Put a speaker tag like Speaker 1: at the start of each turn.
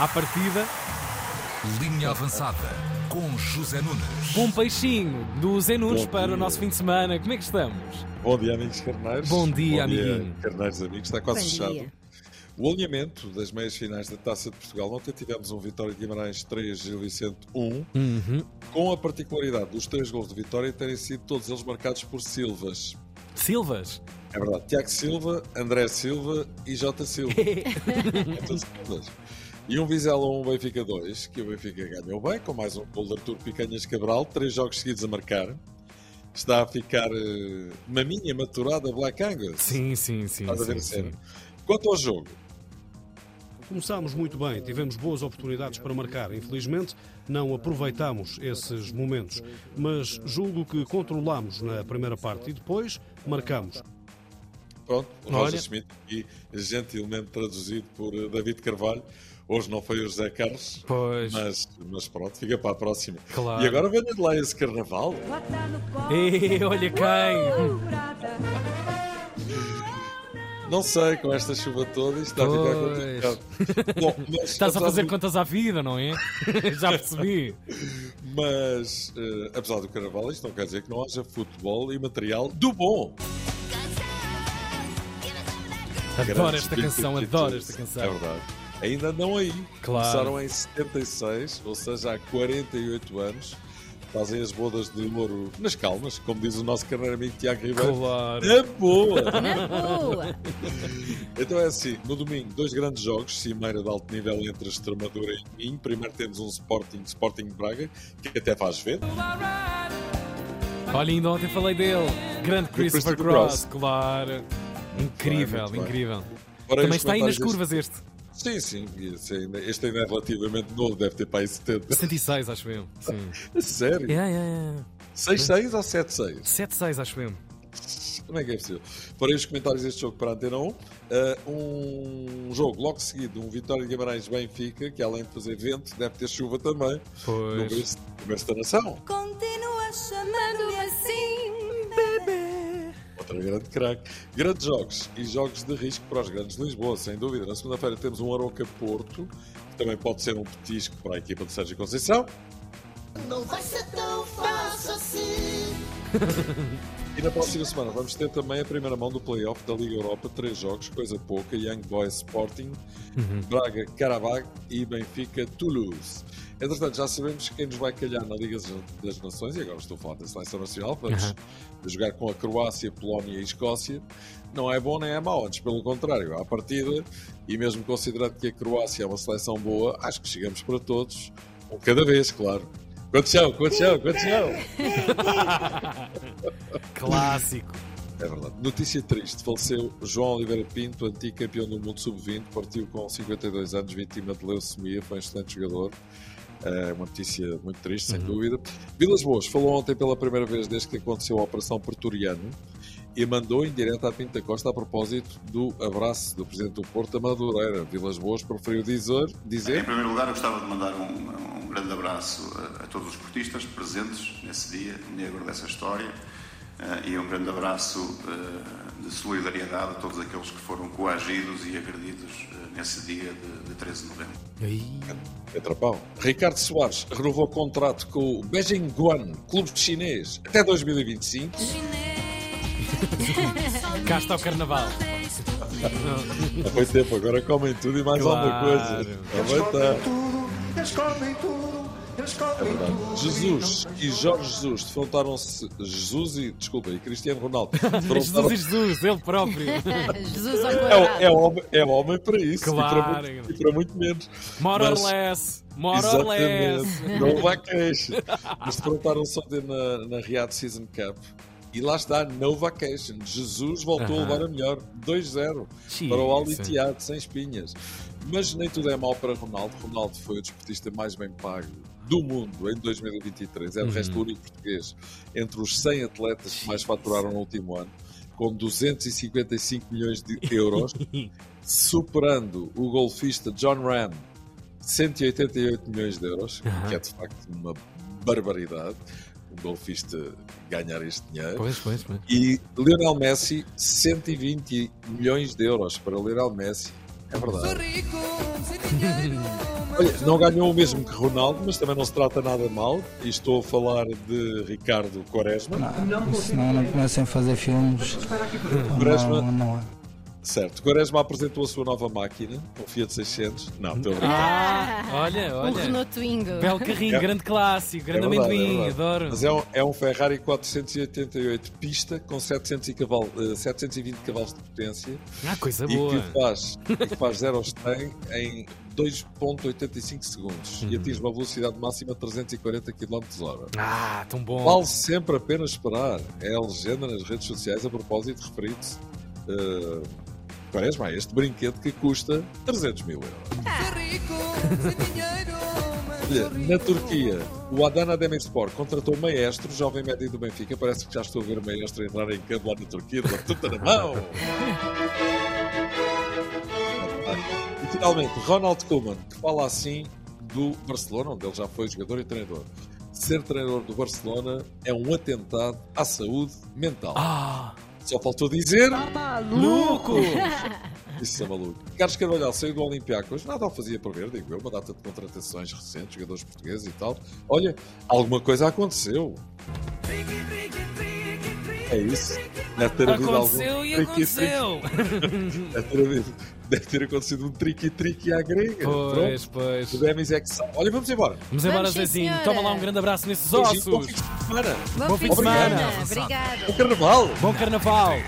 Speaker 1: à partida.
Speaker 2: Linha avançada com José Nunes.
Speaker 1: Bom peixinho do Zé Nunes
Speaker 3: Bom
Speaker 1: para
Speaker 3: dia.
Speaker 1: o nosso fim de semana. Como é que estamos?
Speaker 3: Bom dia, amigos carneiros.
Speaker 1: Bom dia, amiguinho.
Speaker 3: carneiros amigos. Está quase
Speaker 4: Bom
Speaker 3: fechado.
Speaker 4: dia.
Speaker 3: O alinhamento das meias finais da Taça de Portugal. Ontem tivemos um Vitória de Guimarães 3, Gil Vicente 1,
Speaker 1: Uhum.
Speaker 3: com a particularidade dos três gols de Vitória terem sido todos eles marcados por Silvas.
Speaker 1: Silvas.
Speaker 3: É verdade. Tiago Silva, André Silva e Jota Silva. Todos Silvas. E um Vizela 1, Benfica 2, que o Benfica ganhou bem, com mais um gol de Artur Picanhas Cabral, três jogos seguidos a marcar. Está a ficar eh, maminha maturada Black Angus.
Speaker 1: Sim, sim, sim.
Speaker 3: Estás a ver
Speaker 1: sim, sim.
Speaker 3: Quanto ao jogo,
Speaker 5: Começámos muito bem, tivemos boas oportunidades para marcar. Infelizmente, não aproveitamos esses momentos. Mas julgo que controlámos na primeira parte e depois marcamos.
Speaker 3: pronto, o
Speaker 1: Olha.
Speaker 3: Roger Schmidt, aqui gentilmente traduzido por eh, David Carvalho. Hoje não foi o José Carlos,
Speaker 1: Pois.
Speaker 3: mas, mas pronto, fica para a próxima.
Speaker 1: Claro.
Speaker 3: E agora venha de lá esse carnaval.
Speaker 1: Ei, olha quem!
Speaker 3: Não sei, com esta chuva toda, isto está a ficar
Speaker 1: Pois.
Speaker 3: complicado. Bom, mas,
Speaker 1: Estás a fazer
Speaker 3: do-
Speaker 1: contas à vida, não é? Já percebi.
Speaker 3: Mas, eh, apesar do carnaval, isto não quer dizer que não haja futebol e material do bom.
Speaker 1: Adoro esta canção, adoro esta canção.
Speaker 3: É verdade. Ainda não aí.
Speaker 1: Claro.
Speaker 3: Começaram em 76, ou seja, há 48 anos. Fazem as bodas de ouro nas calmas, como diz o nosso carneiro amigo Tiago Ribeiro.
Speaker 1: Claro.
Speaker 3: Na boa!
Speaker 4: Na boa.
Speaker 3: Então é assim, no domingo, dois grandes jogos, cimeira de alto nível entre Extremadura e Minho. Primeiro temos um Sporting, Sporting Braga, que até faz ver.
Speaker 1: Olha, ainda ontem falei dele. Grande Christopher
Speaker 3: Christopher
Speaker 1: Cross,
Speaker 3: Cross.
Speaker 1: claro. Incrível,
Speaker 3: bem.
Speaker 1: incrível. Também está aí nas curvas este.
Speaker 3: Sim, sim, este ainda, este ainda é relativamente novo, deve ter para aí 70.
Speaker 1: 76, acho eu. Sim.
Speaker 3: Sério?
Speaker 1: Yeah, yeah, yeah.
Speaker 3: 6-6 ou 7-6?
Speaker 1: 76, acho eu.
Speaker 3: Como é que é possível? Porém, os comentários deste jogo para a Antena 1. eh, um jogo logo seguido, um Vitória de Guimarães Benfica, que além de fazer vento, deve ter chuva também.
Speaker 1: Pois.
Speaker 3: no berço da nação.
Speaker 4: Continua chamando-me assim.
Speaker 3: Outra grande craque. Grandes jogos e jogos de risco para os grandes de Lisboa, sem dúvida. Na segunda-feira temos um Aroca Porto, que também pode ser um petisco para a equipa de Sérgio Conceição.
Speaker 6: Não vai ser tão fácil assim.
Speaker 3: E na próxima semana vamos ter também a primeira mão do playoff da Liga Europa, três jogos, coisa pouca, Young Boys Sporting, Braga Karabakh e Benfica Toulouse. Entretanto, já sabemos quem nos vai calhar na Liga das Nações, e agora estou a falar da Seleção Nacional, vamos
Speaker 1: Aham.
Speaker 3: jogar com a Croácia, Polónia e Escócia. Não é bom nem é mau, antes pelo contrário, à partida, e mesmo considerando que a Croácia é uma seleção boa, acho que chegamos para todos, um cada vez, claro. São? Quantos são?
Speaker 1: Clássico.
Speaker 3: É verdade. Notícia triste. Faleceu João Oliveira Pinto, antigo campeão do mundo sub-20, partiu com 52 anos, vítima de leucemia, foi um excelente jogador. É uma notícia muito triste, sem dúvida. Vilas Boas falou ontem pela primeira vez desde que aconteceu a Operação Pretoriano e mandou em direto à Pinta Costa a propósito do abraço do Presidente do Porto a Madureira. Vilas Boas preferiu dizer,
Speaker 7: Em
Speaker 3: dizer
Speaker 7: primeiro lugar, eu gostava de mandar um, um grande abraço a, a todos os esportistas presentes nesse dia negro dessa história eh, e um grande abraço eh, de solidariedade a todos aqueles que foram coagidos e agredidos eh, nesse dia de, de 13 de novembro.
Speaker 1: Aí.
Speaker 3: Atrapão. Ricardo Soares renovou contrato com o Beijing Guan, clube chinês, até 2025.
Speaker 1: Cá está o carnaval.
Speaker 3: Há muito tempo, agora comem tudo e mais alguma
Speaker 1: Claro.
Speaker 3: Aproveita. É verdade. Jesus e Jorge Jesus defrontaram-se. Jesus e. Desculpa, e Cristiano Ronaldo.
Speaker 1: Jesus e Jesus, ele próprio.
Speaker 4: Jesus ao
Speaker 3: É,
Speaker 4: quadrado.
Speaker 3: é, homem, é homem para isso e, para
Speaker 1: Claro.
Speaker 3: muito, e para muito menos.
Speaker 1: More or
Speaker 3: Mas-
Speaker 1: less. More or less.
Speaker 3: Não vai queixa. Mas defrontaram-se ontem na, na Riyadh Season Cup. E lá está, no vacation. Jesus voltou a
Speaker 1: Aham.
Speaker 3: levar a melhor. 2-0
Speaker 1: Sim,
Speaker 3: para o Al
Speaker 1: sim.
Speaker 3: Ittihad, sem espinhas. Mas nem tudo é mau para Ronaldo. Ronaldo foi o desportista mais bem pago do mundo em 2023. É, de resto,
Speaker 1: Uhum.
Speaker 3: o único português entre os 100 atletas que mais faturaram no último ano, com 255 milhões de euros, superando o golfista John Ram, 188 milhões de euros,
Speaker 1: Aham.
Speaker 3: que é de facto uma barbaridade. Um golfista ganhar este dinheiro.
Speaker 1: Pois, pois, pois.
Speaker 3: E Lionel Messi, 120 milhões de euros para Lionel Messi. É verdade. Olha, não ganhou o mesmo que Ronaldo, mas também não se trata nada mal. E estou a falar de Ricardo Quaresma.
Speaker 8: Não, senão não comecem a fazer filmes.
Speaker 3: Quaresma.
Speaker 8: Não, não é.
Speaker 3: Certo, Quaresma apresentou a sua nova máquina, o Fiat 600. Não, estou a brincar.
Speaker 1: Ah, olha,
Speaker 4: Um
Speaker 1: olha.
Speaker 4: Renault Twingo.
Speaker 1: Belo carrinho,
Speaker 3: É.
Speaker 1: grande clássico, grande
Speaker 3: É verdade,
Speaker 1: amendoim,
Speaker 3: é
Speaker 1: adoro.
Speaker 3: Mas é um, é um Ferrari 488 pista com 700 e caval- eh, 720 cavalos de potência
Speaker 1: Ah, coisa
Speaker 3: e
Speaker 1: boa.
Speaker 3: que faz, e que faz 0 aos 100 em 2.85 segundos
Speaker 1: Uhum.
Speaker 3: e atinge uma velocidade máxima de 340 km hora.
Speaker 1: Ah, tão bom.
Speaker 3: Vale sempre a pena esperar. É a legenda nas redes sociais a propósito referido-se uh, Quaresma a este brinquedo que custa 300 mil euros. Olha, na Turquia, o Adana Demirspor contratou maestro, jovem médio do Benfica. Parece que já estou a ver o maestro entrar em campo lá na Turquia, de tuta na mão. E finalmente, Ronald Koeman, que fala assim do Barcelona, onde ele já foi jogador e treinador. Ser treinador do Barcelona é um atentado à saúde mental.
Speaker 1: Ah,
Speaker 3: Só faltou dizer.
Speaker 1: louco!
Speaker 3: Isso é maluco. Carlos Carvalhal saiu do Olympiacos, nada o fazia prever, digo eu, uma data de contratações recentes, jogadores portugueses e tal. Olha, alguma coisa aconteceu. É isso. Deve ter havido
Speaker 1: Aconteceu
Speaker 3: algum
Speaker 1: e
Speaker 3: triqui-triqui.
Speaker 1: aconteceu.
Speaker 3: Deve ter, havido- deve ter acontecido um triqui-triqui à grega.
Speaker 1: Pois,
Speaker 3: Pronto.
Speaker 1: pois.
Speaker 3: Demis é que sabe. Olha, vamos embora.
Speaker 1: Vamos embora, Zezinho. Toma lá um grande abraço nesses
Speaker 3: Beijinho, Bom fim
Speaker 1: ossos.
Speaker 3: de semana.
Speaker 4: Bom fim de
Speaker 2: semana.
Speaker 4: Obrigada.
Speaker 3: Bom carnaval.
Speaker 1: Bom carnaval.